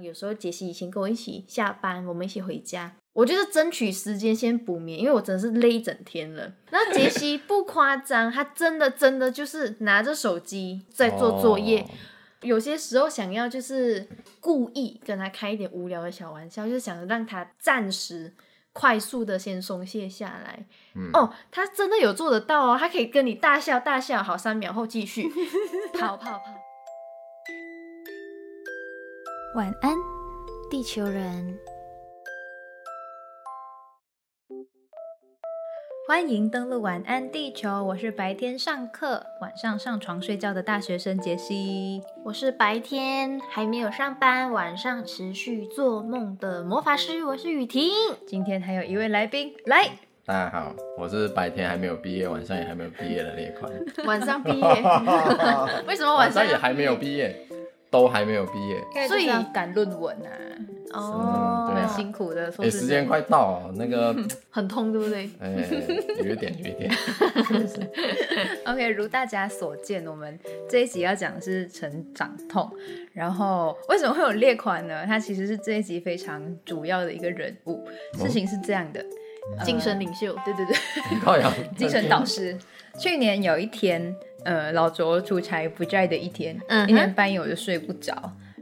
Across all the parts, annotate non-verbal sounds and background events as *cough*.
有时候杰西以前跟我一起下班，我们一起回家，我就是争取时间先补眠，因为我真的是累一整天了。那杰西 *laughs* 不夸张，他真的真的就是拿着手机在做作业。哦有些时候想要就是故意跟他开一点无聊的小玩笑，就是想让他暂时快速的先松懈下来。嗯哦，他真的有做得到哦，他可以跟你大笑大笑，好，三秒后继续跑跑 *laughs* 跑。晚安，地球人。欢迎登录晚安地球，我是白天上课、晚上上床睡觉的大学生杰西。我是白天还没有上班，晚上持续做梦的魔法师，我是雨婷。今天还有一位来宾，来，大家好，我是白天还没有毕业，晚上也还没有毕业的列款。*laughs* 晚上毕业，*laughs* 为什么晚上也还没有毕业，都还没有毕业。所以要赶论文啊，哦，很辛苦的。哎、时间快到了，那个，*laughs* 很痛，对不对？哎、有一点，有一点。*laughs* OK，如大家所见，我们这一集要讲的是成长痛。然后为什么会有列款呢？他其实是这一集非常主要的一个人物。事情是这样的，精神领袖，对对对，*laughs* 精神导师。去年有一天，呃，老卓出差不在的一天，嗯哼一天半夜我就睡不着，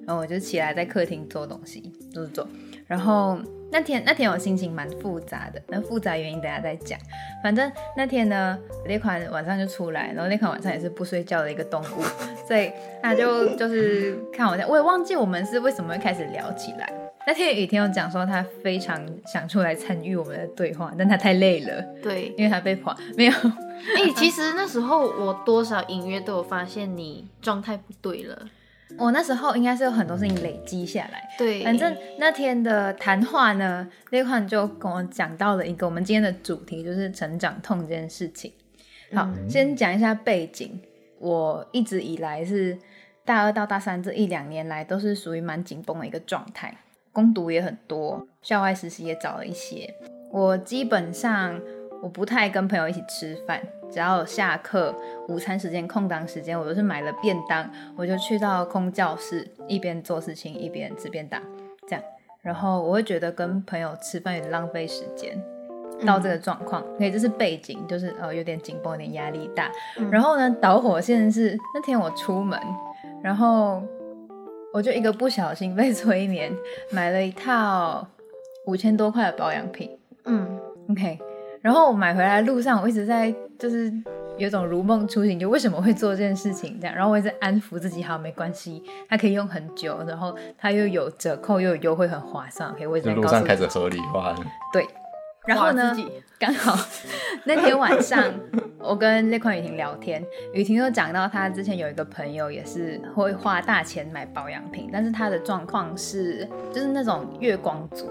然后我就起来在客厅做东西，做做做。然后那天那天我心情蛮复杂的，那复杂原因等一下再讲。反正那天呢，那款晚上就出来，然后那款晚上也是不睡觉的一个动物，所以他就就是看我在，我也忘记我们是为什么会开始聊起来。那天雨天有讲说他非常想出来参与我们的对话，但他太累了，对。因为他被跑没有。*laughs* 哎、其实那时候我多少隐约都有发现你状态不对了。我那时候应该是有很多事情累积下来，对，反正那天的谈话呢，那款就跟我讲到了一个我们今天的主题，就是成长痛这件事情。好，先讲一下背景。我一直以来是大二到大三这一两年来，都是属于蛮紧绷的一个状态，攻读也很多，校外实习也找了一些。我基本上我不太跟朋友一起吃饭，只要有下课、午餐时间、空档时间，我都是买了便当，我就去到空教室，一边做事情一边吃便当，这样。然后我会觉得跟朋友吃饭有点浪费时间，到这个状况，所以这是背景，就是呃有点紧绷，有点压力大。然后呢，导火线是那天我出门，然后我就一个不小心被催眠，买了一套五千多块的保养品。嗯，OK，然后我买回来路上，我一直在就是有种如梦初醒，就为什么会做这件事情这样，然后我一直安抚自己，好没关系，它可以用很久，然后它又有折扣又有优惠，很划算。OK，我一直在路上开始合理化，对，然后呢刚好 *laughs* 那天晚上我跟那款雨婷聊天，雨婷就讲到她之前有一个朋友也是会花大钱买保养品，但是她的状况是就是那种月光族。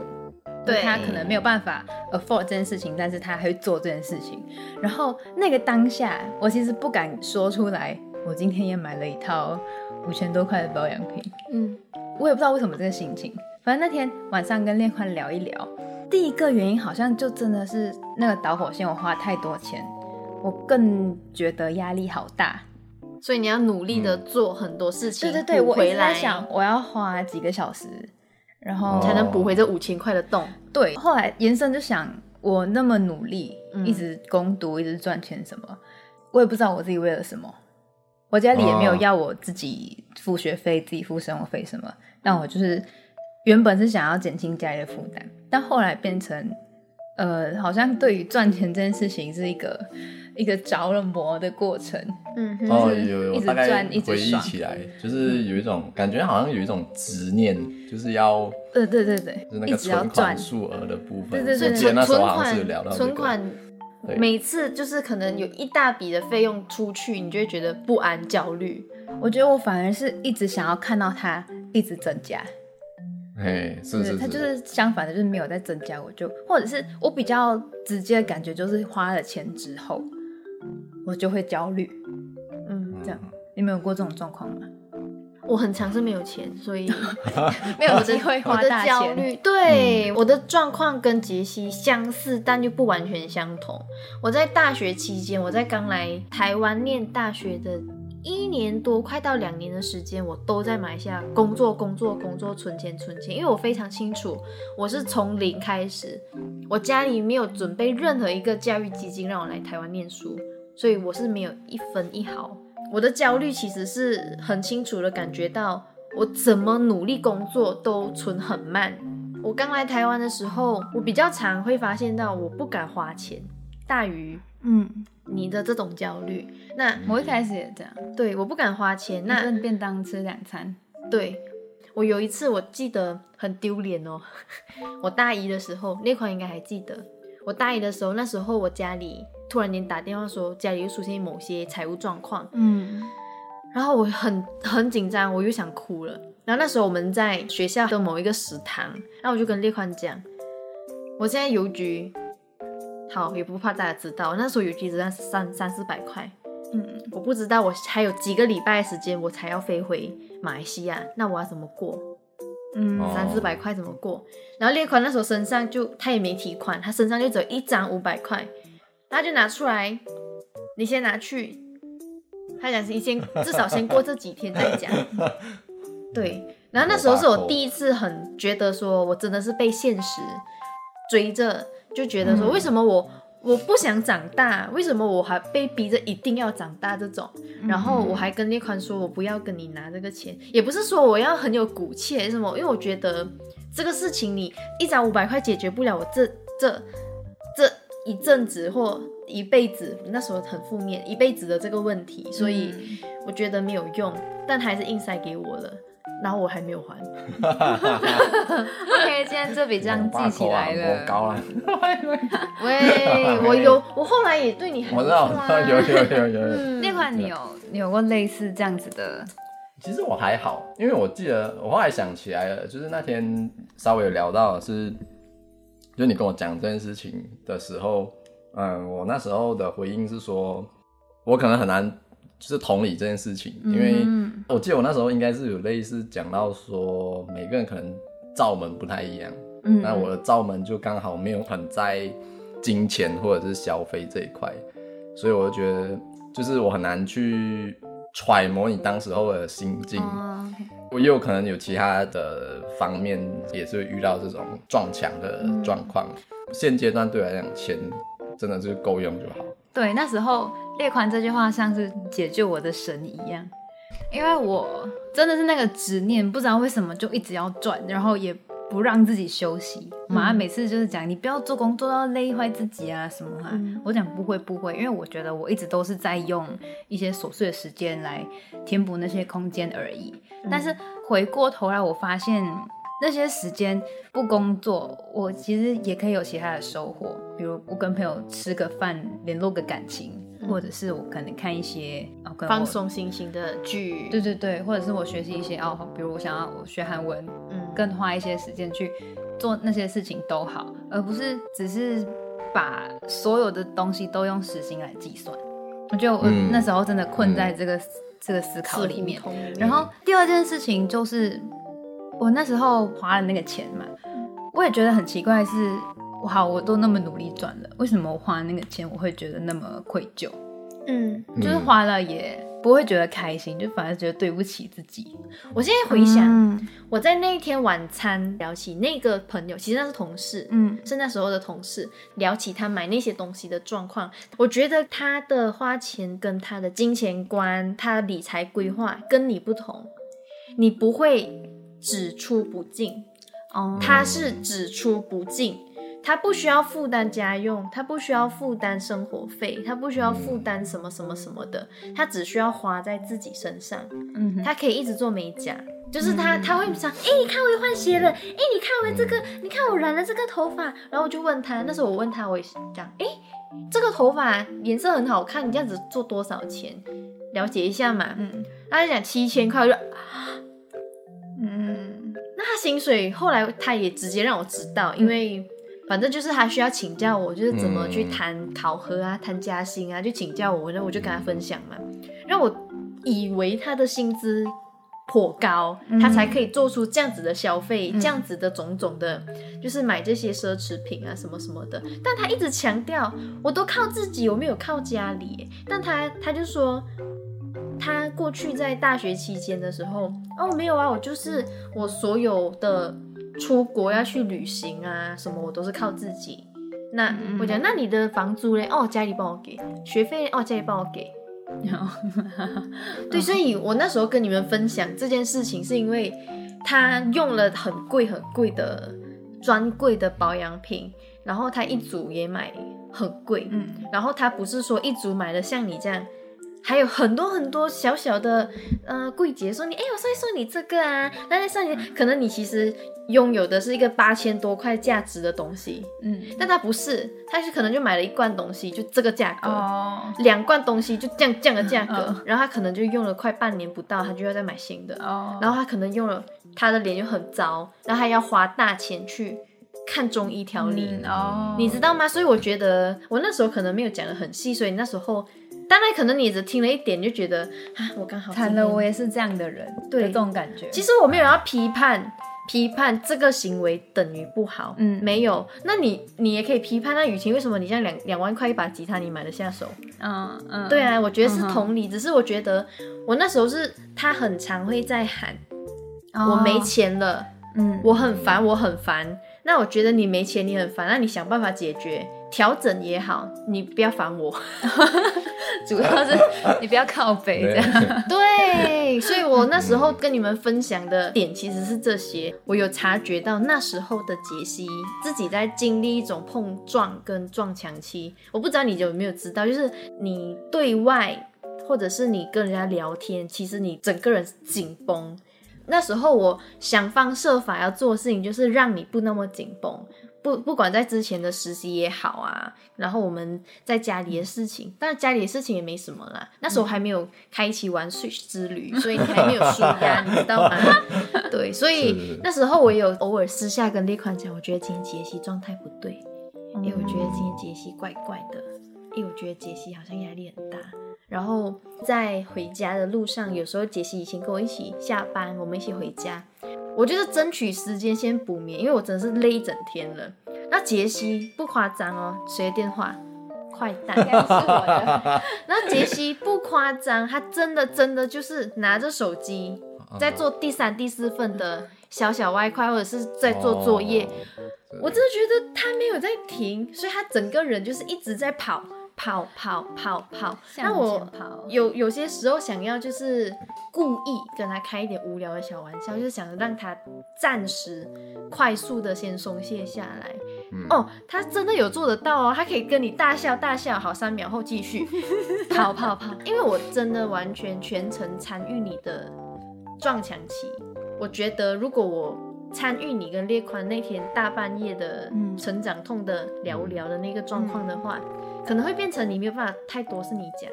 对她可能没有办法 afford 这件事情，但是她还会做这件事情。然后那个当下，我其实不敢说出来，我今天也买了一套五千多块的保养品。嗯，我也不知道为什么这个心情，反正那天晚上跟练宽聊一聊，第一个原因好像就真的是那个导火线，我花太多钱，我更觉得压力好大。所以你要努力的做很多事情，对对对，我一直补回来，在想，我要花几个小时，然后哦才能补回这五千块的洞。对，后来延伸就想，我那么努力，嗯一直攻读，一直赚钱什么，我也不知道我自己为了什么。我家里也没有哦要我自己付学费、自己付生活费什么，但我就是原本是想要减轻家里的负担，但后来变成，呃，好像对于赚钱这件事情是一个一个着了魔的过程。嗯，哦，就是有有，一直我大概赚一直回忆起来，就是有一种感觉，好像有一种执念，就是要对对对对就是，那一个存直要赚款，数额的部分。对对对存候好像是有款聊到这个存款每次就是可能有一大笔的费用出去，你就会觉得不安、焦虑。我觉得我反而是一直想要看到它一直增加。哎，是对，是它就是相反的，就是没有在增加，我就或者是我比较直接的感觉就是花了钱之后，我就会焦虑，嗯，这样。你们有过这种状况吗？我很常是没有钱，所以 *laughs* 没有机 *laughs* 会我的花大钱，焦虑，对、我的状况跟杰西相似，但又不完全相同。我在大学期间，我在刚来台湾念大学的一年多，快到两年的时间，我都在马来西亚工作、工作、工作，存钱、存钱。因为我非常清楚，我是从零开始，我家里没有准备任何一个教育基金让我来台湾念书，所以我是没有一分一毫。我的焦虑其实是很清楚的感觉到，我怎么努力工作都存很慢。我刚来台湾的时候，我比较常会发现到，我不敢花钱大于嗯，你的这种焦虑。那我一开始也这样，对，我不敢花钱。那份便当吃两餐。对我有一次我记得很丢脸哦，*laughs* 我大一的时候，那款应该还记得。我大一的时候，那时候我家里突然间打电话说家里又出现某些财务状况，嗯然后我很很紧张，我又想哭了。然后那时候我们在学校的某一个食堂，然后我就跟列宽讲，我现在邮局好也不怕大家知道，那时候邮局只剩三三四百块，嗯，我不知道我还有几个礼拜的时间我才要飞回马来西亚，那我要怎么过？嗯哦三四百块怎么过？然后列宽那时候身上就他也没提款，他身上就只有一张五百块，他就拿出来，你先拿去。他讲你先至少先过这几天再讲。*laughs* 对，然后那时候是我第一次很觉得说我真的是被现实追着，就觉得说嗯。为什么我我不想长大，为什么我还被逼着一定要长大这种？然后我还跟列宽说，我不要跟你拿这个钱，也不是说我要很有骨气还是什么，因为我觉得这个事情你一张五百块解决不了我这这这一阵子或一辈子，那时候很负面，一辈子的这个问题，所以我觉得没有用，但还是硬塞给我了，然后我还没有还。*laughs* OK，今天这笔账记起来我了。高了，*laughs* 喂，*laughs* 我有，我后来也对你很我知道，我知道，有有有有有。嗯那款你有你有过类似这样子的？其实我还好，因为我记得我后来想起来了，就是那天稍微有聊到是，就你跟我讲这件事情的时候，嗯，我那时候的回应是说，我可能很难就是同理这件事情，因为嗯我记得我那时候应该是有类似讲到说，每个人可能罩门不太一样，嗯那我的罩门就刚好没有很在金钱或者是消费这一块，所以我就觉得就是我很难去揣摩你当时候的心境。我也有可能有其他的方面也是会遇到这种撞墙的状况。现阶段对我来讲，钱真的是够用就好。对，那时候列款这句话像是解救我的神一样，因为我真的是那个执念，不知道为什么就一直要转，然后也不让自己休息。妈妈每次就是讲你不要做工做到累坏自己啊什么啊，嗯我讲不会不会，因为我觉得我一直都是在用一些琐碎的时间来填补那些空间而已。但是回过头来，我发现那些时间不工作，我其实也可以有其他的收获，比如我跟朋友吃个饭，联络个感情，或者是我可能看一些哦，放。松心情的剧，对对对，或者是我学习一些哦，比如我想要我学韩文，嗯，更花一些时间去做那些事情都好，而不是只是把所有的东西都用时薪来计算。我觉得我嗯那时候真的困在这个、这个思考里面然后第二件事情就是，我那时候花了那个钱嘛，我也觉得很奇怪是，我好我都那么努力赚了，为什么我花那个钱我会觉得那么愧疚？嗯，就是花了也不会觉得开心，就反而觉得对不起自己。我现在回想，嗯我在那一天晚餐聊起那个朋友，其实那是同事，嗯是那时候的同事，聊起他买那些东西的状况，我觉得他的花钱跟他的金钱观、他的理财规划跟你不同，你不会只出不进，哦，他是只出不进。他不需要负担家用，他不需要负担生活费，他不需要负担什么什么什么的，他只需要花在自己身上。嗯哼。他可以一直做美甲，就是他他会想，哎、你看我又换鞋了，哎、你看我这个，你看我染了这个头发，然后我就问他，那时候我问他，我也讲，哎、这个头发颜色很好看，你这样子做多少钱？了解一下嘛。嗯。他就讲七千块，我就嗯。那他薪水后来他也直接让我知道，因为反正就是他需要请教我，就是怎么去谈考核啊、谈加薪啊，就请教我，然后我就跟他分享嘛，让我以为他的薪资颇高，嗯他才可以做出这样子的消费，嗯这样子的种种的，就是买这些奢侈品啊什么什么的。但他一直强调，我都靠自己，我没有靠家里。但他他就说。他过去在大学期间的时候，哦，没有啊，我就是我所有的出国要去旅行啊，什么我都是靠自己。那我讲，那你的房租嘞？哦，家里帮我给，学费哦，家里帮我给。对，所以我那时候跟你们分享这件事情，是因为他用了很贵很贵的专柜的保养品，然后他一组也买很贵，嗯，然后他不是说一组买了像你这样。还有很多很多小小的，呃，柜姐说你，哎，我送一送你这个啊，那再送你，可能你其实拥有的是一个八千多块价值的东西，嗯，但他不是，他是可能就买了一罐东西，就这个价格，哦，两罐东西就这样这样的价格，然后他可能就用了快半年不到，他就要再买新的，哦，然后他可能用了，他的脸就很糟，然后他要花大钱去看中医调理，哦，你知道吗？所以我觉得我那时候可能没有讲的很细，所以那时候。当然，可能你只听了一点就觉得啊，我刚好惨了，我也是这样的人，对这种感觉。其实我没有要批判，批判这个行为等于不好，嗯，没有。那你你也可以批判，那雨晴为什么你像两两万块一把吉他你买得下手？嗯嗯，对啊，我觉得是同理，只是我觉得我那时候是他很常会在喊，我没钱了，嗯，我很烦，我很烦。那我觉得你没钱，你很烦，那你想办法解决。调整也好，你不要烦我，*laughs* 主要是你不要靠背这样。*laughs* 对，所以我那时候跟你们分享的点其实是这些。我有察觉到那时候的杰西自己在经历一种碰撞跟撞墙期。我不知道你有没有知道，就是你对外或者是你跟人家聊天，其实你整个人紧绷。那时候我想方设法要做的事情，就是让你不那么紧绷。不，不管在之前的实习也好啊，然后我们在家里的事情，但是家里的事情也没什么啦。那时候还没有开启玩 Switch 之旅，所以你还没有舒压，你知道吗？*laughs* 对，所以那时候我有偶尔私下跟列宽讲，我觉得今天杰西状态不对，因为我觉得今天杰西怪怪的，因为我觉得杰西好像压力很大。然后在回家的路上，有时候杰西以前跟我一起下班，我们一起回家。我就是争取时间先补眠，因为我真的是累一整天了。那杰西不夸张哦，谁的电话？快 *laughs* 蛋，是我的。那杰西不夸张，他真的真的就是拿着手机在做第三、第四份的小小外快，或者是在做作业。我真的觉得他没有在停，所以他整个人就是一直在跑。跑跑跑跑，那我有有些时候想要就是故意跟他开一点无聊的小玩笑，就是想让他暂时快速的先松懈下来。哦，他真的有做得到哦，他可以跟你大笑大笑，好，三秒后继续跑跑跑。因为我真的完全全程参与你的撞墙期，我觉得如果我参与你跟列宽那天大半夜的成长痛的聊聊的那个状况的话。可能会变成你没有办法太多是你讲。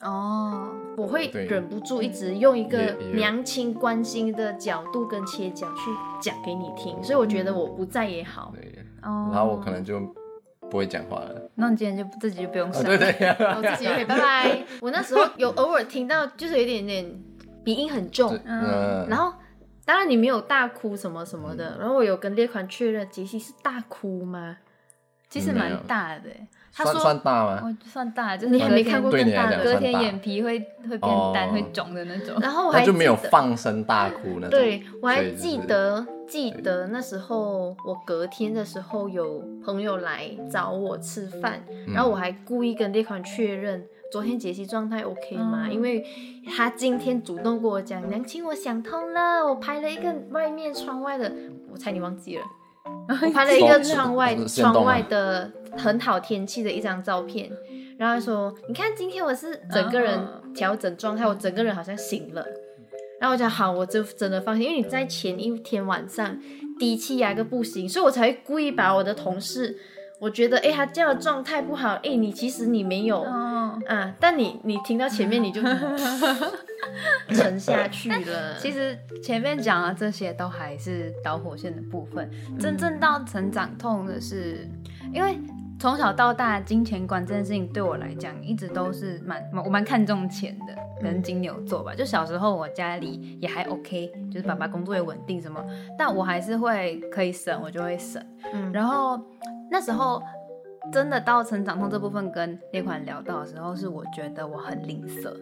哦，我会忍不住一直用一个娘亲关心的角度跟切角去讲给你听，所以我觉得我不在也好。哦，然后我可能就不会讲话了。那你今天就自己就不用上，*laughs* 对对，*laughs* 我自己可以拜拜。我那时候有偶尔听到，就是有一点点鼻音很重，嗯，然后当然你没有大哭什么什么的，然后我有跟列款确认，杰西是大哭吗？其实蛮大的。他说算大吗？我算大，就是你还没看过更大的，隔天眼皮会会变淡、会肿的那种。然后我还就没有放声大哭那种。对，我还记得记得那时候，我隔天的时候有朋友来找我吃饭，然后我还故意跟那款确认昨天解析状态 OK 吗？因为他今天主动跟我讲，娘亲我想通了，我拍了一个外面窗外的，我猜你忘记了。我拍了一个窗外窗外的很好天气的一张照片，然后说：“你看今天我是整个人调整状态，我整个人好像醒了。”然后我讲：“好，我就真的放心，因为你在前一天晚上低气压个不行，所以我才会故意把我的同事。”我觉得，哎，他这样的状态不好，哎，你其实你没有，啊，但你你听到前面你就 *laughs* *laughs* 沉下去了。其实前面讲的这些都还是导火线的部分，真正到成长痛的是，因为从小到大金钱观这件事情对我来讲一直都是蛮我蛮看重钱的，跟金牛座吧。就小时候我家里也还 OK，就是爸爸工作也稳定什么，但我还是会可以省，我就会省，嗯，然后。那时候真的到成长痛这部分跟那款聊到的时候，是我觉得我很吝啬，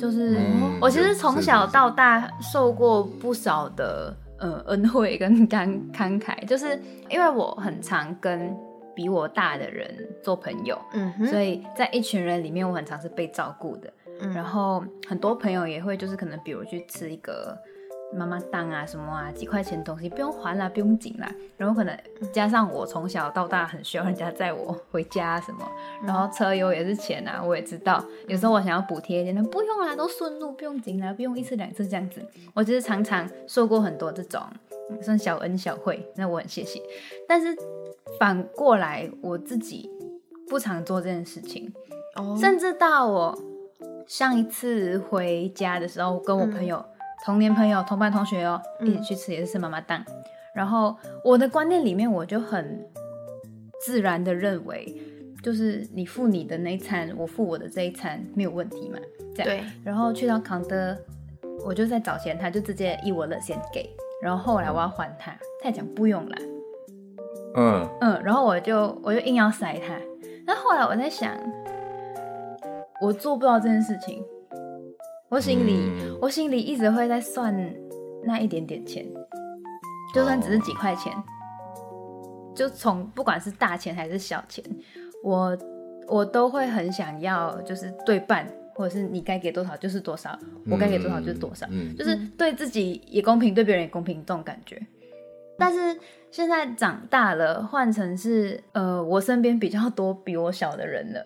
就是嗯我其实从小到大受过不少的呃恩惠跟 *laughs* 慷慷慨，就是因为我很常跟比我大的人做朋友，嗯哼，所以在一群人里面，我很常是被照顾的。嗯然后很多朋友也会就是可能比如去吃一个妈妈档啊什么啊，几块钱的东西不用还啦，不用紧啦。然后可能加上我从小到大很需要人家载我回家啊什么，然后车油也是钱啊，我也知道。有时候我想要补贴一点，那不用啦，都顺路，不用紧啦，不用一次两次这样子。我其实常常受过很多这种嗯算小恩小惠，那我很谢谢。但是反过来我自己不常做这件事情，哦甚至到我上一次回家的时候，跟我朋友、童年朋友、同班同学哦，嗯一起去吃也是吃妈妈档。然后我的观念里面，我就很自然的认为，就是你付你的那一餐，我付我的这一餐没有问题嘛，这样。对，然后去到康德，我就在找钱，他就直接一我的先给。然后后来我要还他，他也讲不用啦，嗯，嗯，然后我就我就硬要塞他。那后来我在想，我做不到这件事情，我心里、嗯我心里一直会在算那一点点钱，就算只是几块钱，就从不管是大钱还是小钱，我我都会很想要，就是对半，或者是你该给多少就是多少，我该给多少就是多少。嗯，就是对自己也公平，对别人也公平这种感觉。但是现在长大了，换成是呃，我身边比较多比我小的人了，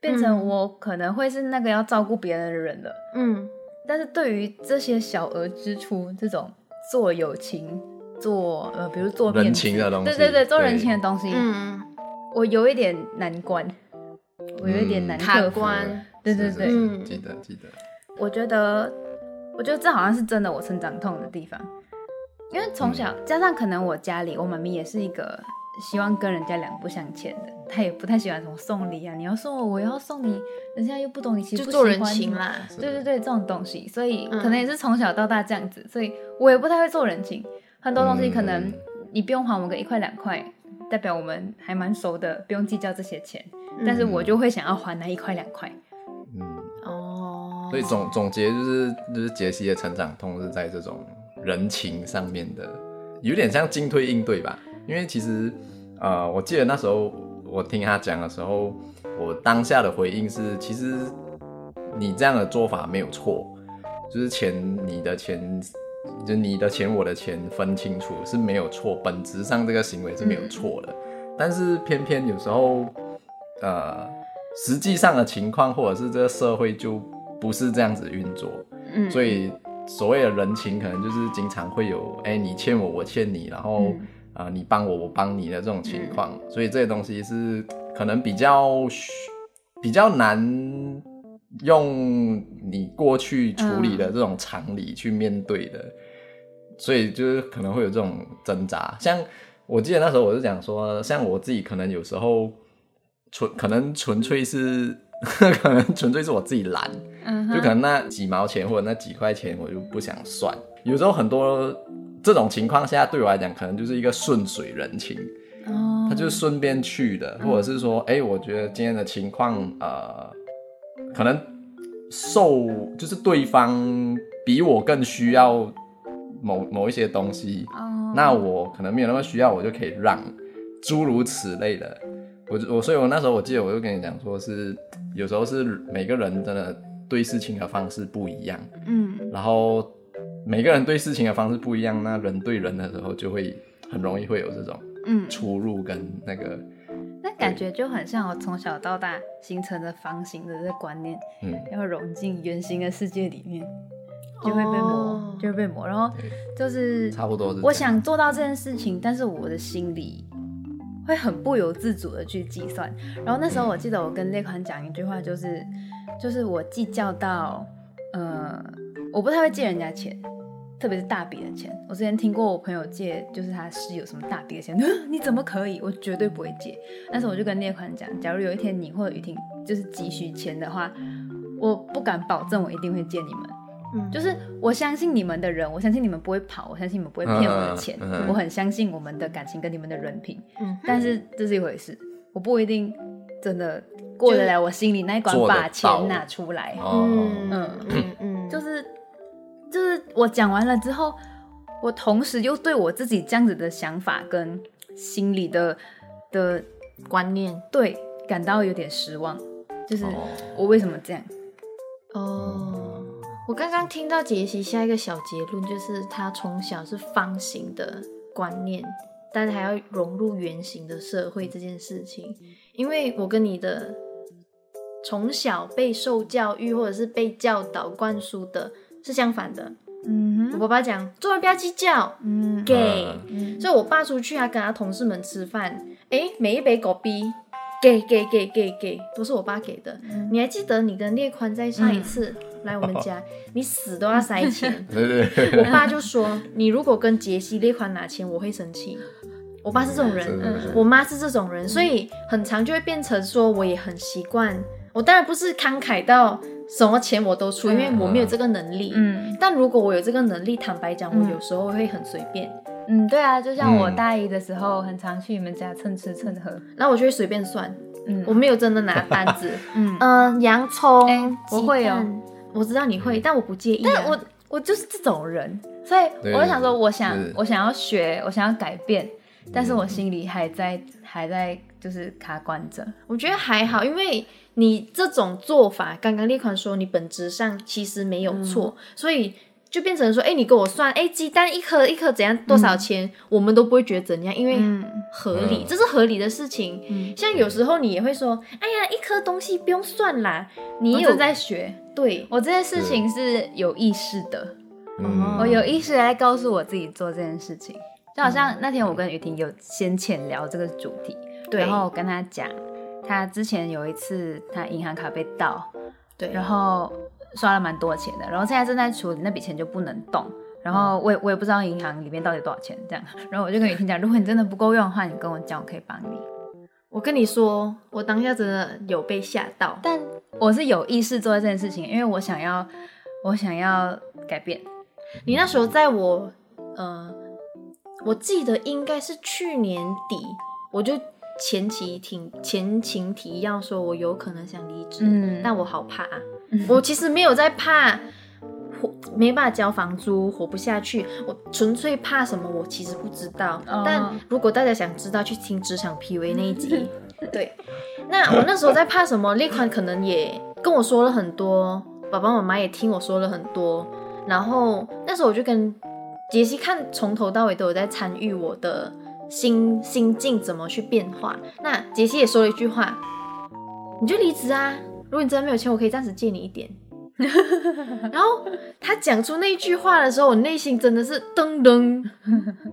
变成嗯。我可能会是那个要照顾别人的人了。嗯。但是对于这些小额支出，这种做友情、做呃，比如做面人情的东西对对对，做人情的东西，嗯，我有一点难关，我有一点难。关，对对对，嗯。记得记得，我觉得，我觉得这好像是真的我成长痛的地方，因为从小、加上可能我家里我妈咪也是一个希望跟人家两不相欠的，她也不太喜欢什么送礼啊，你要送我，我要送你，人家又不懂你，其实不就做人。情啦，对对对，这种东西，所以嗯可能也是从小到大这样子，所以我也不太会做人情，很多东西可能嗯你不用还我个一块两块，代表我们还蛮熟的，不用计较这些钱，嗯但是我就会想要还那一块两块。嗯，哦，所以总总结就是就是杰西的成长痛是在这种人情上面的，有点像进退应对吧。因为其实呃，我记得那时候我听他讲的时候，我当下的回应是，其实你这样的做法没有错，就是钱你的钱。就你的钱我的钱分清楚是没有错，本质上这个行为是没有错的。但是偏偏有时候，呃，实际上的情况或者是这个社会就不是这样子运作，嗯，所以所谓的人情可能就是经常会有，哎、你欠我，我欠你，然后嗯啊、呃你帮我，我帮你的这种情况，所以这些东西是可能比较比较难用你过去处理的这种常理去面对的，所以就是可能会有这种挣扎。像我记得那时候我是讲说，像我自己可能有时候纯可能纯粹是 *laughs* 可能纯粹是我自己懒，就可能那几毛钱或者那几块钱我就不想算。有时候很多这种情况下，对我来讲可能就是一个顺水人情，哦，他就是顺便去的，或者是说，哎、我觉得今天的情况，呃，可能受就是对方比我更需要某某一些东西，哦，那我可能没有那么需要，我就可以让，诸如此类的。我我所以，我那时候我记得我就跟你讲说是，有时候是每个人真的对事情的方式不一样，嗯。然后每个人对事情的方式不一样，那人对人的时候就会很容易会有这种嗯，出入跟那个，那感觉就很像我从小到大形成的方形的这个观念，嗯，要融进圆形的世界里面，就会被磨，哦就会被磨。然后就是差不多是。我想做到这件事情，但是我的心里会很不由自主的去计算。然后那时候我记得我跟列宽讲一句话，就是就是我计较到，呃，我不太会借人家钱。特别是大笔的钱，我之前听过我朋友借，就是他室友什么大笔的钱，*laughs* 你怎么可以？我绝对不会借。但是我就跟聂宽讲，假如有一天你或者雨婷就是急需钱的话，我不敢保证我一定会借你们。嗯，就是我相信你们的人，我相信你们不会跑，我相信你们不会骗我的钱，嗯嗯嗯我很相信我们的感情跟你们的人品。嗯但是这是一回事，我不一定真的过得来我心里那一关，把钱拿出来。哦，嗯嗯嗯嗯，就是就是我讲完了之后，我同时又对我自己这样子的想法跟心里的的观念对感到有点失望，就是哦我为什么这样？哦。我刚刚听到杰西下一个小结论，就是他从小是方形的观念，但是还要融入圆形的社会这件事情。因为我跟你的从小被受教育或者是被教导灌输的是相反的。嗯我爸爸讲做人不要计较，嗯给。嗯所以我爸出去，他跟他同事们吃饭，诶，每一杯狗逼，给给给给给，都是我爸给的。你还记得你跟列宽在上一次、来我们家，你死都要塞钱。对 *laughs* 对对，我爸就说，你如果跟杰西、列宽拿钱，我会生气。我爸是这种人，我妈是这种人，所以很常就会变成说，我也很习惯。我当然不是慷慨到什么钱我都出，因为我没有这个能力。嗯但如果我有这个能力，坦白讲，嗯我有时候会很随便。嗯，对啊，就像我嗯大一的时候，很常去你们家蹭吃蹭喝。然后我就会随便算，嗯我没有真的拿单子。*laughs* 嗯，嗯、洋葱，哎我会哦，我知道你会，但我不介意、啊。但我我就是这种人，所以我就想说，我想我想要学，我想要改变，但是我心里还在还在就是卡关着。我觉得还好，因为你这种做法，刚刚列宽说你本质上其实没有错，所以就变成说，哎，你给我算，哎，鸡蛋一颗一颗怎样多少钱，我们都不会觉得怎样，因为嗯。合理，嗯。这是合理的事情。嗯，像有时候你也会说，哎呀，一颗东西不用算啦，你有在学，对，我这件事情是有意识的，嗯。我有意识地在告诉我自己做这件事情。就好像那天我跟雨婷有先浅聊这个主题，对。然后我跟她讲，她之前有一次他银行卡被盗，对，然后刷了蛮多钱的，然后现在正在处理那笔钱就不能动，然后我也我也不知道银行里面到底多少钱这样，然后我就跟雨婷讲，如果你真的不够用的话，你跟我讲，我可以帮你。我跟你说，我当下真的有被吓到，但我是有意识做这件事情，因为我想要我想要改变。你那时候在我，呃，我记得应该是去年底，我就前期挺前情提要说，我有可能想离职，嗯但我好怕、啊，我其实没有在怕活没办法交房租，活不下去，我纯粹怕什么，我其实不知道。哦但如果大家想知道，去听职场 PUA 那一集。*laughs* 对，那我那时候在怕什么？那款可能也跟我说了很多，爸爸妈妈也听我说了很多，然后那时候我就跟杰西看从头到尾都有在参与我的心心境怎么去变化。那杰西也说了一句话：“你就离职啊，如果你真的没有钱，我可以暂时借你一点。*laughs* ”然后他讲出那句话的时候，我内心真的是噔噔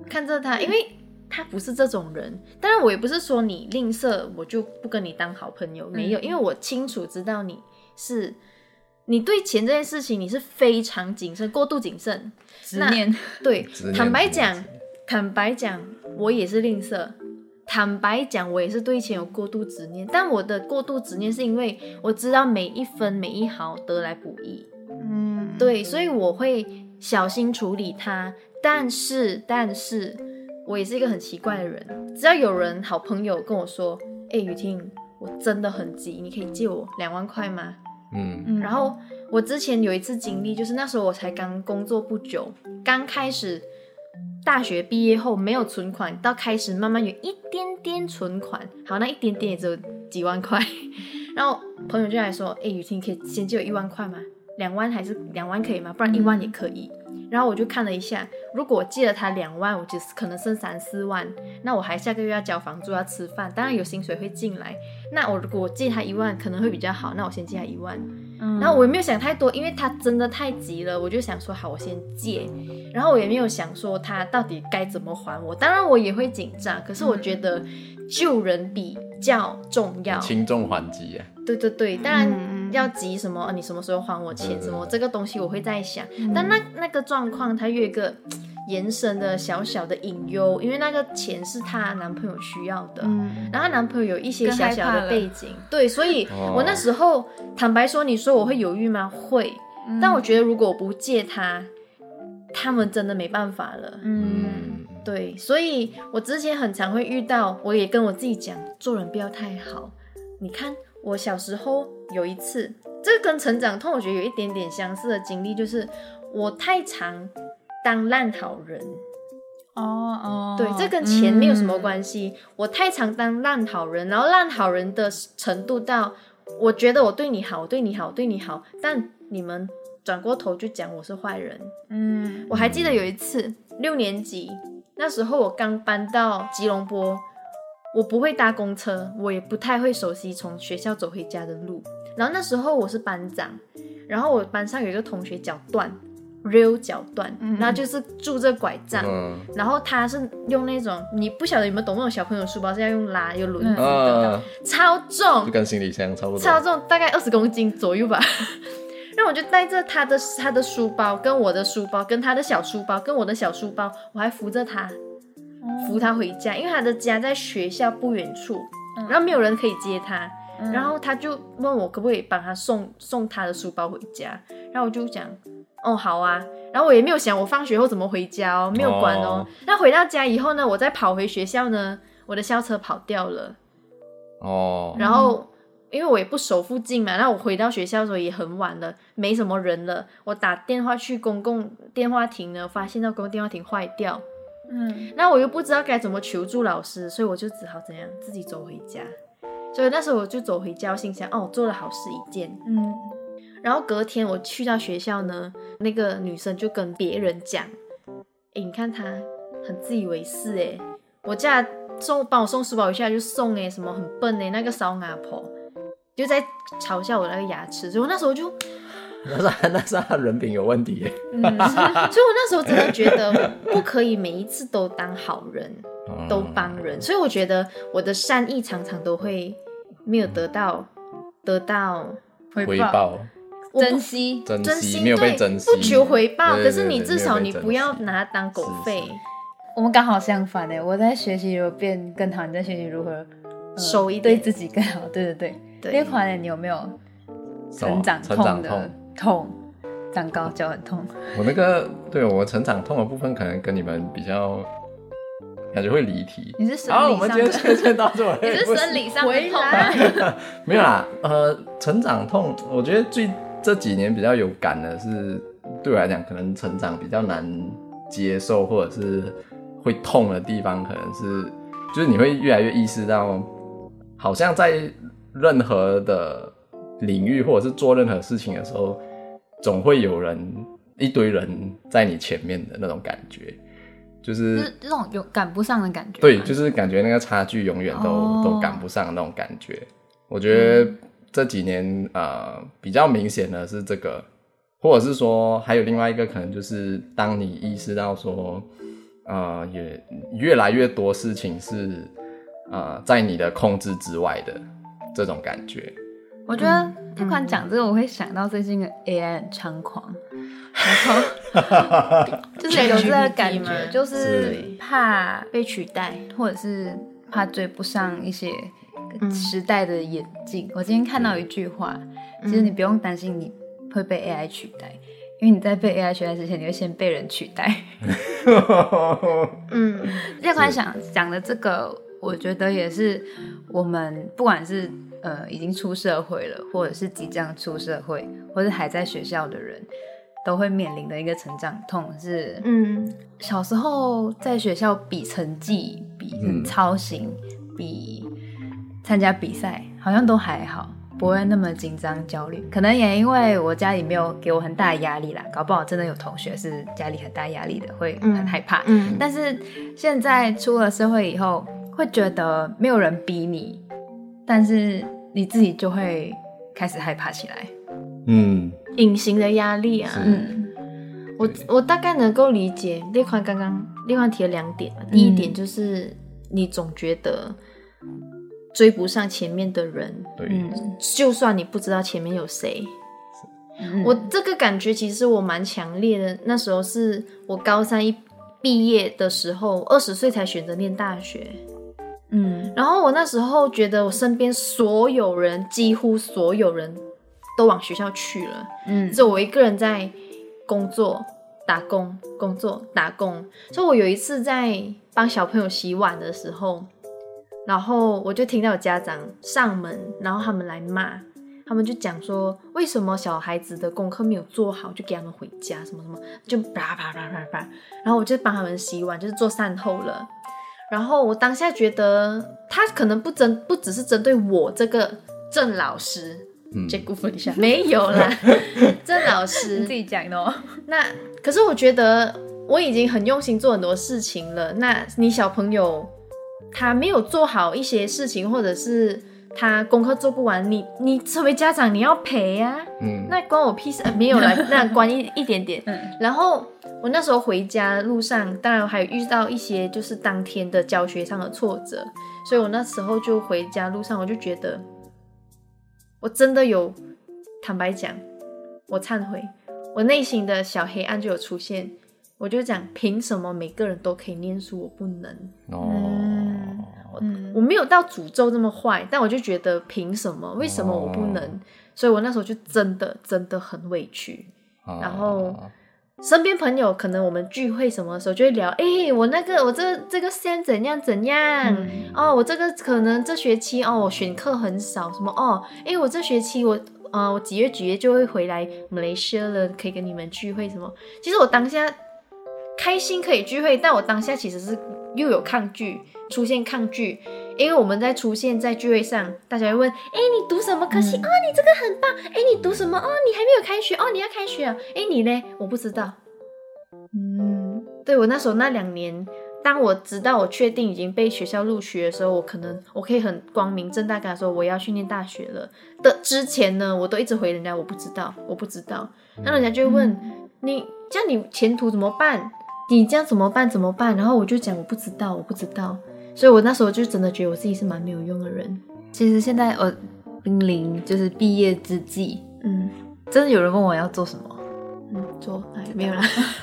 看着他，因为他不是这种人。当然，我也不是说你吝啬，我就不跟你当好朋友，没有，因为我清楚知道你是你对钱这件事情你是非常谨慎、过度谨慎。执念，对执，念坦白讲，坦白讲，我也是吝啬。坦白讲，我也是对钱有过度执念，但我的过度执念是因为我知道每一分每一毫得来不易，嗯，对，所以我会小心处理它。但是，但是我也是一个很奇怪的人，只要有人好朋友跟我说：“哎、雨婷，我真的很急，你可以借我两万块吗？”嗯嗯然后我之前有一次经历，就是那时候我才刚工作不久，刚开始大学毕业后没有存款，到开始慢慢有一点点存款，好，那一点点也只有几万块。*laughs* 然后朋友就来说：“哎，雨婷，可以先借我一万块吗？两万还是两万可以吗？不然一万也可以。然后我就看了一下，如果我借了他两万，我就是可能剩三四万，那我还下个月要交房租要吃饭，当然有薪水会进来。那我如果我借他一万可能会比较好，那我先借他一万。嗯然后我也没有想太多，因为他真的太急了，我就想说好，我先借。然后我也没有想说他到底该怎么还我，当然我也会紧张，可是我觉得救人比较重要。轻重缓急啊，对对对，当然嗯要急什么，呃你什么时候还我钱嗯什么，这个东西我会在想。但那那个状况，它有一个延伸的小小的隐忧，因为那个钱是她男朋友需要的。嗯然后她男朋友有一些小小的背景，对，所以哦我那时候坦白说，你说我会犹豫吗？会，嗯但我觉得如果我不借他，他们真的没办法了。嗯嗯，对，所以我之前很常会遇到，我也跟我自己讲，做人不要太好。你看我小时候有一次，这跟成长痛我觉得有一点点相似的经历，就是我太常当烂好人。哦哦，对，这跟钱没有什么关系。我太常当烂好人，然后烂好人的程度到，我觉得我对你好，我对你好，我对你好，但你们转过头就讲我是坏人。嗯，我还记得有一次六年级，那时候我刚搬到吉隆坡，我不会搭公车，我也不太会熟悉从学校走回家的路。然后那时候我是班长，然后我班上有一个同学脚断，real 脚断，然后就是拄着拐杖，嗯然后他是用那种你不晓得有没有懂那种小朋友书包是要用拉有轮子的，呃，超重就，跟行李箱差不多。超重，大概二十公斤左右吧。*laughs* 然后我就带着他的他的书包，跟我的书包，跟他的小书包，跟我的小书包，我还扶着他，扶他回家，因为他的家在学校不远处，然后没有人可以接他。然后他就问我可不可以帮他送送他的书包回家，然后我就讲，哦好啊，然后我也没有想我放学后怎么回家哦，没有管哦哦。那、回到家以后呢，我再跑回学校呢，我的校车跑掉了。哦，然后因为我也不熟附近嘛，那我回到学校的时候也很晚了，没什么人了。我打电话去公共电话亭呢，发现到公共电话亭坏掉，嗯，那我又不知道该怎么求助老师，所以我就只好怎样自己走回家。所以那时候我就走回家，我心想哦，我做了好事一件。嗯，然后隔天我去到学校呢，那个女生就跟别人讲：“诶，你看她很自以为是诶，我叫她送帮我送书包一下，就送诶，什么很笨诶，那个骚阿婆就在嘲笑我那个牙齿。所以我那时候就，所 *laughs* 那是他那是他人品有问题耶。*laughs* 以我那时候真的觉得不可以每一次都当好人，嗯都帮人。所以我觉得我的善意常常都会没有得到得到回报，珍惜，珍惜没有被对珍惜，不求回报，可是你至少你不要拿它当狗是费。我们刚好相反诶，我在学习如何变更好，你在学习如何、呃熟一对自己更好。对对对，对。那款呢，你有没有成长成痛。的？长痛？长高脚很痛，我那个对我成长痛的部分，可能跟你们比较感觉会离题。你是生理上们今天先的，先到这里。*laughs* 你是生理上的回痛吗？*laughs* 没有啦，呃，成长痛，我觉得最这几年比较有感的是，对我来讲，可能成长比较难接受，或者是会痛的地方，可能是就是你会越来越意识到，好像在任何的领域或者是做任何事情的时候，总会有人一堆人在你前面的那种感觉，就是就是这种有赶不上的感觉。对，就是感觉那个差距永远都、哦都赶不上那种感觉。我觉得这几年呃比较明显的是这个，或者是说还有另外一个可能就是当你意识到说，呃，也越来越多事情是呃在你的控制之外的这种感觉。我觉得这款讲这个，我会想到最近的 AI 很猖狂，*laughs* 然后 *laughs* 就是有这个感觉，就是是怕被取代。或者是怕追不上一些嗯时代的眼镜。我今天看到一句话，其实你不用担心你会被 AI 取代，因为你在被 AI 取代之前，你会先被人取代。嗯，*laughs* 这款想讲的这个，我觉得也是我们不管是呃已经出社会了，或者是即将出社会，或是还在学校的人，都会面临的一个成长痛是，嗯，小时候在学校比成绩、比嗯操行、比参加比赛，好像都还好。不会那么紧张焦虑，可能也因为我家里没有给我很大的压力啦，搞不好真的有同学是家里很大压力的，会很害怕。嗯，但是现在出了社会以后，会觉得没有人逼你，但是你自己就会开始害怕起来。嗯，隐形的压力啊，嗯。我我大概能够理解那款刚刚那款提了两点，第一点就是你总觉得追不上前面的人，对，嗯就算你不知道前面有谁，嗯我这个感觉其实我蛮强烈的。那时候是我高三一毕业的时候，二十岁才选择念大学。嗯然后我那时候觉得我身边所有人，几乎所有人都往学校去了，嗯只有我一个人在工作、打工、工作、打工。所以我有一次在帮小朋友洗碗的时候，然后我就听到有家长上门，然后他们来骂，他们就讲说为什么小孩子的功课没有做好就给他们回家，什么什么，就啪啪啪啪啪，然后我就帮他们洗碗，就是做善后了。然后我当下觉得他可能不针不只是针对我这个郑老师，嗯这部分一下没有啦，*laughs* 郑老你师自己讲的哦。那可是我觉得我已经很用心做很多事情了。那你小朋友他没有做好一些事情，或者是他功课做不完，你你作为家长你要陪呀、嗯，那关我屁事？呃没有了，*laughs* 那关一一点点。嗯然后我那时候回家路上，当然还有遇到一些就是当天的教学上的挫折，所以我那时候就回家路上，我就觉得我真的有，坦白讲，我忏悔，我内心的小黑暗就有出现。我就讲，凭什么每个人都可以念书，我不能？哦，嗯我没有到诅咒这么坏，但我就觉得凭什么？为什么我不能？哦所以我那时候就真的真的很委屈。啊然后身边朋友可能我们聚会什么的时候就会聊，哎、我那个我这这个线怎样怎样、嗯哦，我这个可能这学期哦我选课很少，什么哦，哎、我这学期我呃我几月几月就会回来马来西亚了，可以跟你们聚会什么。其实我当下开心可以聚会，但我当下其实是又有抗拒，出现抗拒。因为我们在出现在聚会上，大家会问：哎，你读什么科系？嗯哦，你这个很棒。哎，你读什么？哦，你还没有开学。哦，你要开学啊。哎，你呢？我不知道。嗯对我那时候那两年，当我知道我确定已经被学校录取的时候，我可能我可以很光明正大跟他说我要去念大学了的之前呢，我都一直回人家我不知道，我不知道。那人家就会问、你，这样你前途怎么办？你这样怎么办？怎么办？然后我就讲我不知道，我不知道。所以我那时候就真的觉得我自己是蛮没有用的人。其实现在我濒临就是毕业之际，嗯。真的有人问我要做什么，嗯，做。哎没有啦，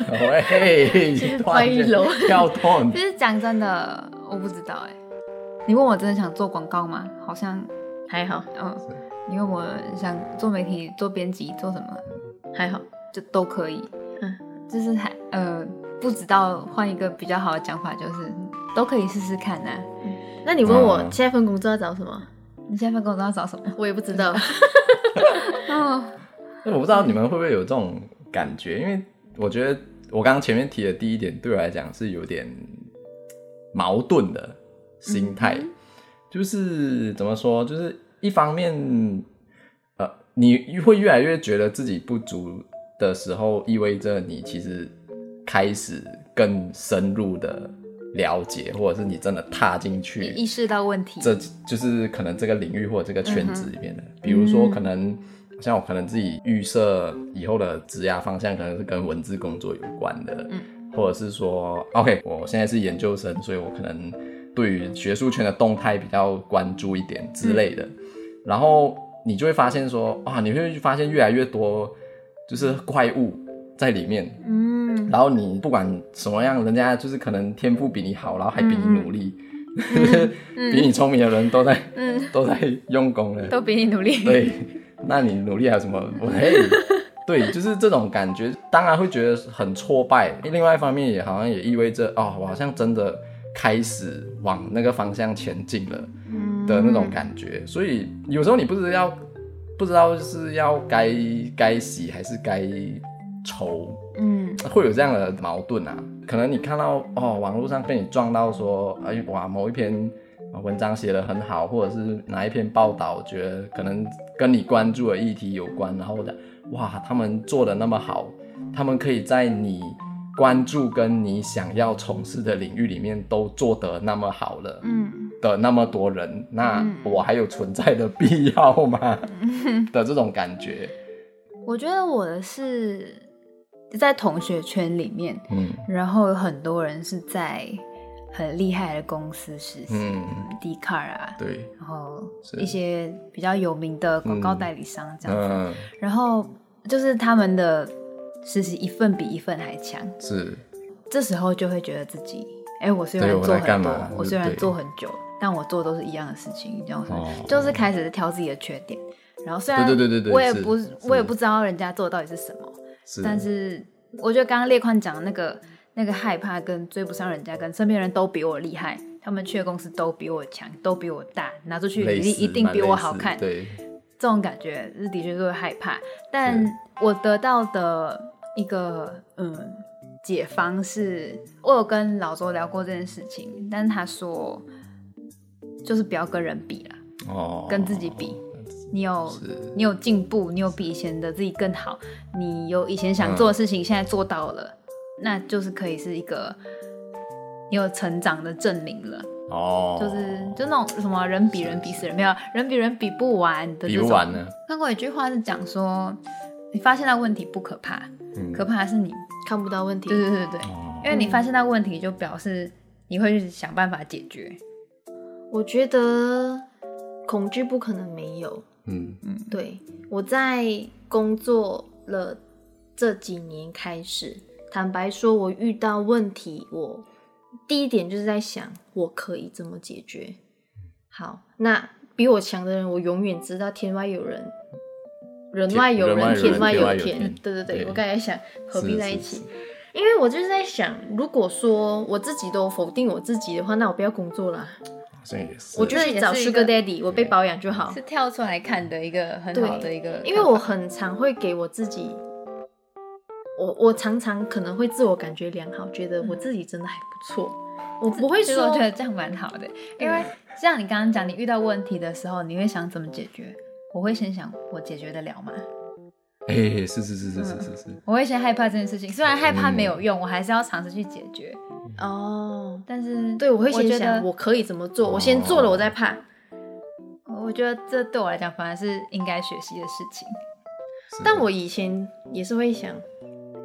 喂，*laughs* 突然间歪楼。跳动其，实讲真的，我不知道哎、你问我真的想做广告吗？好像，还好。嗯，你问我想做媒体、做编辑、做什么，还好。就都可以。嗯，就是还呃不知道换一个比较好的讲法，就是都可以试试看呐、那你问我嗯下一份工作要找什么？你下一份工作要找什么？我也不知道。*laughs* 哦，我不知道你们会不会有这种感觉，因为我觉得我刚刚前面提的第一点对我来讲是有点矛盾的心态，就是怎么说，就是一方面，呃，你会越来越觉得自己不足的时候，意味着你其实开始更深入的了解，或者是你真的踏进去意识到问题，这就是可能这个领域或者这个圈子里面的，比如说可能像我可能自己预设以后的职涯方向可能是跟文字工作有关的，嗯，或者是说，OK，我现在是研究生，所以我可能对于学术圈的动态比较关注一点之类的，然后你就会发现说，啊，你会发现越来越多就是怪物在里面，嗯，然后你不管什么样，人家就是可能天赋比你好，然后还比你努力，*laughs* 比你聪明的人都在、嗯都在用功了。都比你努力。对，那你努力还有什么？我嘿，*laughs* 对，就是这种感觉，当然会觉得很挫败。另外一方面，也好像也意味着哦，我好像真的开始往那个方向前进了嗯的那种感觉。所以有时候你不知道不知道是要该该喜还是该愁。嗯会有这样的矛盾啊。可能你看到哦，网络上被你撞到说，哎哇，某一篇文章写得很好，或者是哪一篇报道，觉得可能跟你关注的议题有关，然后的哇，他们做的那么好，他们可以在你关注跟你想要从事的领域里面都做得那么好了。嗯的那么多人，那嗯我还有存在的必要吗？*laughs* 的这种感觉，我觉得我的是在同学圈里面，嗯。然后有很多人是在很厉害的公司实习，嗯，迪卡尔啊，对，然后一些比较有名的广告代理商这样子，嗯，然后就是他们的实习一份比一份还强，是，这时候就会觉得自己，哎，我虽然做很多我虽然做很久，但我做的都是一样的事情，这样子、哦？就是开始挑自己的缺点。然后虽然对对对对对我也不我也不知道人家做的到底是什么，是，但是我觉得刚刚列宽讲的那个那个害怕跟追不上人家，跟身边人都比我厉害他们去的公司都比我强，都比我大，拿出去履类似历一定比我好看。对，这种感觉是的确是会害怕，但我得到的一个嗯解方是，我有跟老周聊过这件事情，但是他说就是不要跟人比了，哦，跟自己比。你有你有进步，你有比以前的自己更好，你有以前想做的事情，现在做到了，那就是可以是一个你有成长的证明了。哦，就是就那种什么人比人比死人，没有人比人比不完的比这种。不完呢，看过一句话是讲说，你发现到问题不可怕，嗯，可怕的是你，看不到问题。对对对对，哦因为你发现到问题，就表示你会去想办法解决。我觉得恐惧不可能没有。嗯。嗯。对，我在工作了这几年开始，坦白说，我遇到问题，我第一点就是在想，我可以怎么解决。好，那比我强的人，我永远知道天外有人，人外有人，天外有天。对对对，对我刚才想合并在一起因为我就是在想，如果说我自己都否定我自己的话，那我不要工作啦，好像也是，我就去找 Sugar 个 Daddy，我被保养就好。是跳出来看的一个很好的一个，因为我很常会给我自己，我我常常可能会自我感觉良好，觉得我自己真的还不错。我不会其实我说觉得这样蛮好的，因为像你刚刚讲，你遇到问题的时候，你会想怎么解决？我会先想我解决得了吗？哎，是是是是是是是，我会先害怕这件事情，虽然害怕没有用，我还是要尝试去解决。哦，但是对，我会先想得我可以怎么做，我先做了我再怕。我觉得这对我来讲反而是应该学习的事情。但我以前也是会想，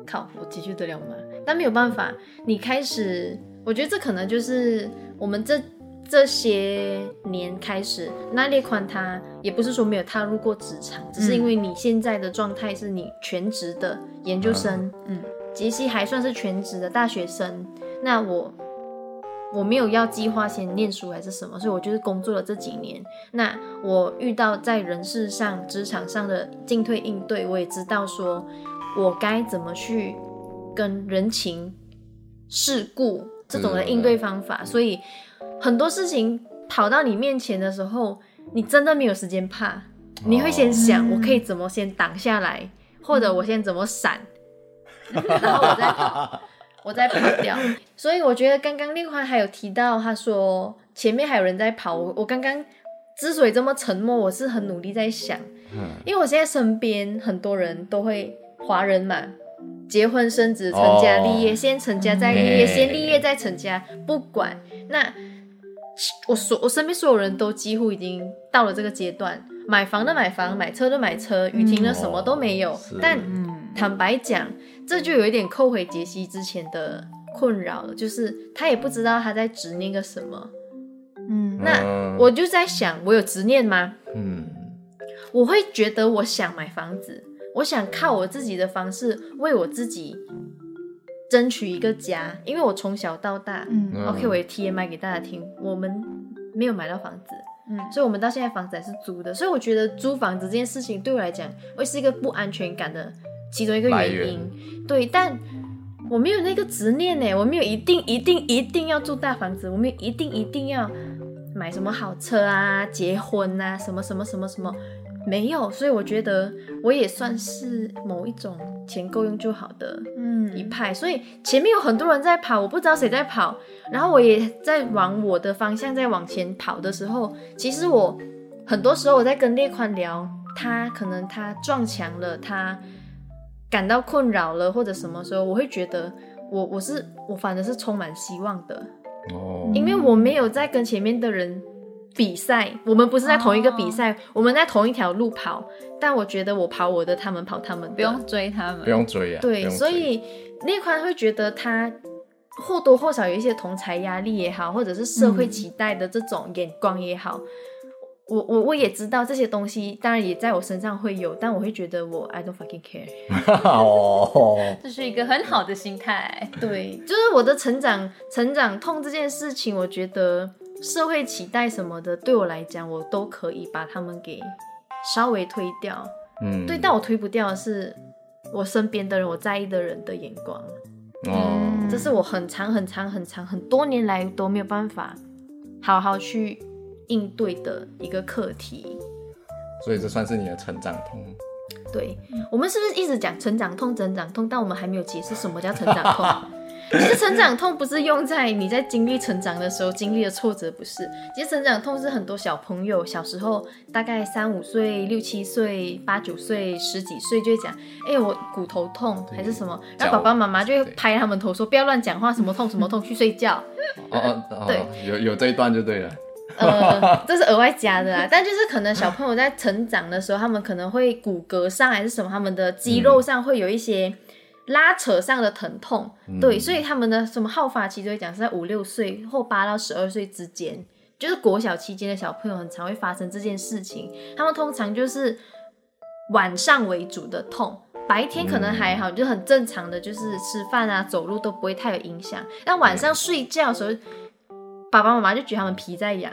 靠，我解决得了吗？但没有办法，你开始，我觉得这可能就是我们这这些年开始，那列宽他也不是说没有踏入过职场，只是因为你现在的状态是你全职的研究生，嗯，杰西还算是全职的大学生，那我。我没有要计划先念书还是什么，所以我就是工作了这几年。那我遇到在人事上、职场上的进退应对，我也知道说我该怎么去跟人情世故这种的应对方法。所以很多事情跑到你面前的时候，你真的没有时间怕，你会先想哦我可以怎么先挡下来，或者我先怎么闪，*laughs* 然后我再跑。我再跑掉，所以我觉得刚刚丽欢还有提到，他说前面还有人在跑。我我刚刚之所以这么沉默，我是很努力在想，嗯因为我现在身边很多人都会华人嘛，结婚生子、成家立业，哦先成家再立业，嗯先立业再成家，不管。那我所我身边所有人都几乎已经到了这个阶段，买房的买房，买车的买车，雨停了什么都没有，是。但嗯，坦白讲，这就有一点扣回杰西之前的困扰了，就是他也不知道他在执念个什么。嗯，那嗯。我就在想，我有执念吗？嗯。我会觉得我想买房子，我想靠我自己的方式为我自己争取一个家，因为我从小到大，OK，我也 TMI 给大家听，我们没有买到房子，嗯所以我们到现在房子还是租的，所以我觉得租房子这件事情对我来讲会是一个不安全感的其中一个原因。源。对，但我没有那个执念呢，我没有一定一定一定要住大房子，我没有一定一定要买什么好车啊、结婚啊、什么什么什么什么，没有，所以我觉得我也算是某一种钱够用就好的嗯。一嗯派，所以前面有很多人在跑，我不知道谁在跑，然后我也在往我的方向在往前跑的时候，其实我很多时候我在跟列宽聊，他可能他撞墙了，他感到困扰了，或者什么时候，我会觉得我我是我反正是充满希望的，哦，因为我没有在跟前面的人比赛，我们不是在同一个比赛，我们在同一条路跑，但我觉得我跑我的，他们跑他们的，不用追他们，不用追啊，不对，所以那宽会觉得他或多或少有一些同才压力也好，或者是社会期待的这种眼光也好。我我我也知道这些东西，当然也在我身上会有，但我会觉得我 I don't fucking care。*laughs* 哦，这是一个很好的心态。对，就是我的成长成长痛这件事情，我觉得社会期待什么的，对我来讲，我都可以把他们给稍微推掉。嗯，对，但我推不掉的是我身边的人，我在意的人的眼光。哦，这是我很长很长很长很多年来都没有办法好好去应对的一个课题。所以这算是你的成长痛。对，我们是不是一直讲成长痛、成长痛，但我们还没有解释什么叫成长痛？*laughs* *laughs* 其实成长痛不是用在你在经历成长的时候经历的挫折，不是。其实成长痛是很多小朋友小时候，大概三五岁、六七岁、八九岁、十几岁就会讲，哎、我骨头痛还是什么，然后爸爸妈妈就会拍他们头说不要乱讲话，什么痛什么痛，去睡觉。哦 *laughs* 哦哦，对有有这一段就对了。呃，这是额外加的啦，但就是可能小朋友在成长的时候，他们可能会骨骼上还是什么，他们的肌肉上会有一些拉扯上的疼痛，对，所以他们的什么好发期就会讲是在五六岁或八到十二岁之间，就是国小期间的小朋友很常会发生这件事情，他们通常就是晚上为主的痛。白天可能还好，就很正常的，就是吃饭啊、走路都不会太有影响。但晚上睡觉的时候，爸爸妈妈就觉得他们皮在痒，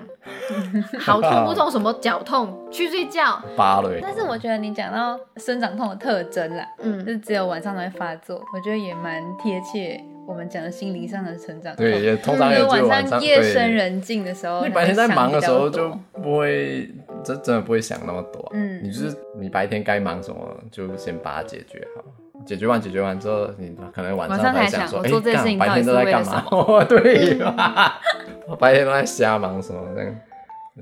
好痛不痛？什么脚痛？去睡觉。芭蕾，但是我觉得你讲到生长痛的特征啦，就嗯，是只有晚上才会发作，我觉得也蛮贴切我们讲的心灵上的成长痛。对，也通常就是也只有晚上夜深人静的时候，你白天在忙的时候就不会，真真的不会想那么多。嗯你就是你白天该忙什么，就先把它解决好。解决完，解决完之后，你可能晚晚上才才想说，做这件干事情到底白天都在干嘛？哦，*laughs* 对吧？*laughs* 我白天都在瞎忙什么这样。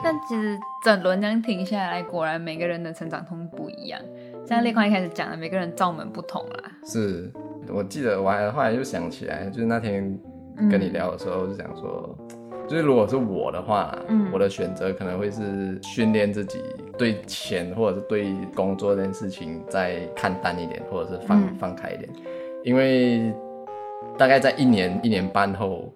但其实整轮这样停下来，果然每个人的成长通不一样。像列宽一开始讲的，每个人罩门不同啦。是我记得我还后来又想起来，就是那天跟你聊的时候，就想说，就是如果是我的话，嗯我的选择可能会是训练自己对钱或者是对工作这件事情再看淡一点，或者是放、嗯放开一点，因为大概在一年一年半后，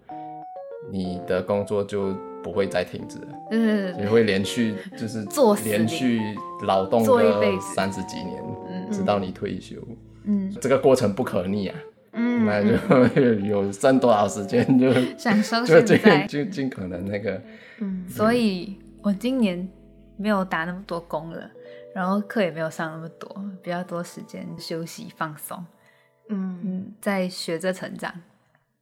你的工作就不会再停止了。对对对对你会连续就是做连续劳动做一个辈子三十几年，嗯直到你退休。嗯这个过程不可逆啊，嗯，那就 *laughs* 有剩多少时间就享受就尽现在。就尽可能那个，嗯所以我今年没有打那么多工了，然后课也没有上那么多，比较多时间休息放松。嗯，嗯，在学着成长。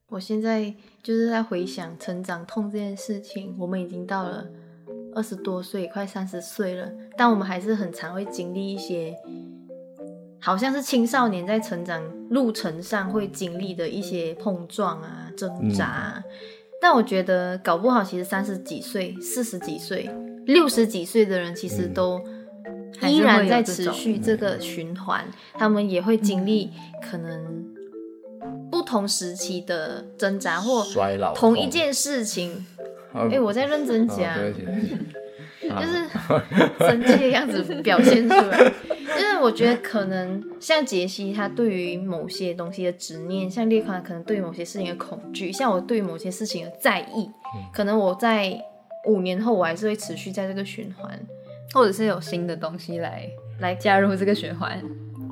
我现在就是在回想成长痛这件事情，我们已经到了二十多岁，快三十岁了，但我们还是很常会经历一些，好像是青少年在成长路程上会经历的一些碰撞啊、挣扎啊。但我觉得搞不好，其实三十几岁、四十几岁、六十几岁的人，其实嗯。都依然在持续这个循环，他们也会经历可能不同时期的挣扎或衰老同一件事情。哎哎、我在认真讲，*laughs* 就是生气的样子表现出来。就是我觉得可能像杰西，他对于某些东西的执念，像列宽可能对于某些事情的恐惧，像我对于某些事情的在意，可能我在五年后我还是会持续在这个循环。或者是有新的东西来来加入这个循环。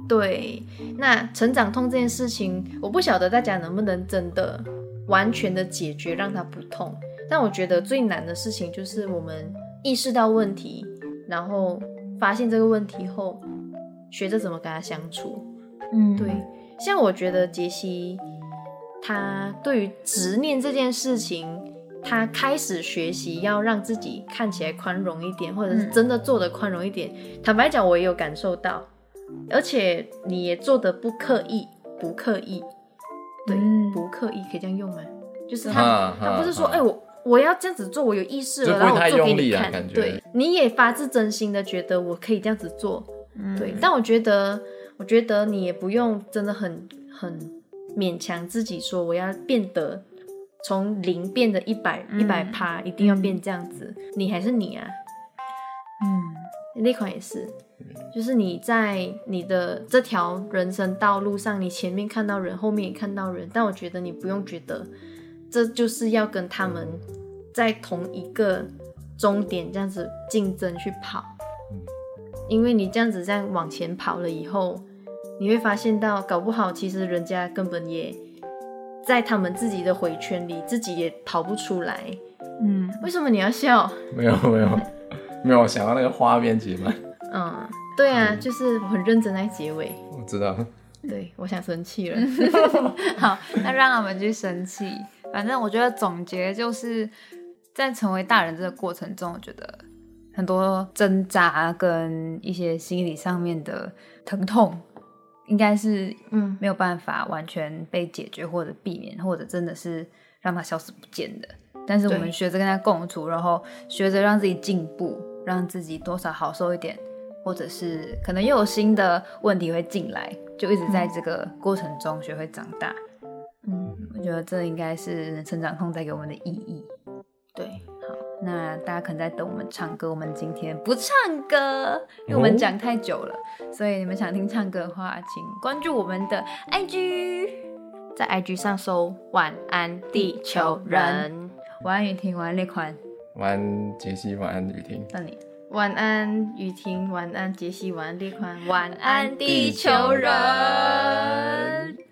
对，那成长痛这件事情，我不晓得大家能不能真的完全的解决，让它不痛。但我觉得最难的事情就是我们意识到问题，然后发现这个问题后，学着怎么跟他相处。嗯对，像我觉得杰西，他对于执念这件事情，他开始学习要让自己看起来宽容一点，或者是真的做的宽容一点。坦白讲，我也有感受到，而且你也做的不刻意，不刻意，对，嗯。不刻意可以这样用吗？就是他，啊他不是说，啊哎、我我要这样子做，我有意识了，就不会太然后我做给用力你看，啊感觉。对，你也发自真心的觉得我可以这样子做，嗯。对，但我觉得，我觉得你也不用真的很很勉强自己说我要变得从零变得一百一百趴，一定要变这样子。你还是你啊，嗯。那款也是，就是你在你的这条人生道路上，你前面看到人，后面也看到人，但我觉得你不用觉得这就是要跟他们在同一个终点这样子竞争去跑，因为你这样子这样往前跑了以后，你会发现到，搞不好其实人家根本也在他们自己的回圈里，自己也跑不出来。嗯，为什么你要笑？没有没有。*laughs* 没有，我想到那个画面其实蛮，嗯，对啊，就是我很认真在结尾。我知道，*laughs* 对，我想生气了。*laughs* *laughs* 好，那让他们去生气。反正我觉得总结就是，在成为大人这个过程中，我觉得很多挣扎跟一些心理上面的疼痛，应该是嗯没有办法完全被解决或者避免，或者真的是让它消失不见的。但是我们学着跟它共处，然后学着让自己进步，让自己多少好受一点，或者是可能又有新的问题会进来，就一直在这个过程中学会长大。嗯，我觉得这应该是成长痛带给我们的意义。对，好那大家可能在等我们唱歌，我们今天不唱歌，因为我们讲太久了，所以你们想听唱歌的话，请关注我们的 IG。在 IG 上搜“晚安地球人晚安雨婷，晚安列宽，晚安杰西，晚安雨婷。那你”，晚安雨婷，晚安杰西，晚安列宽，晚安地球人。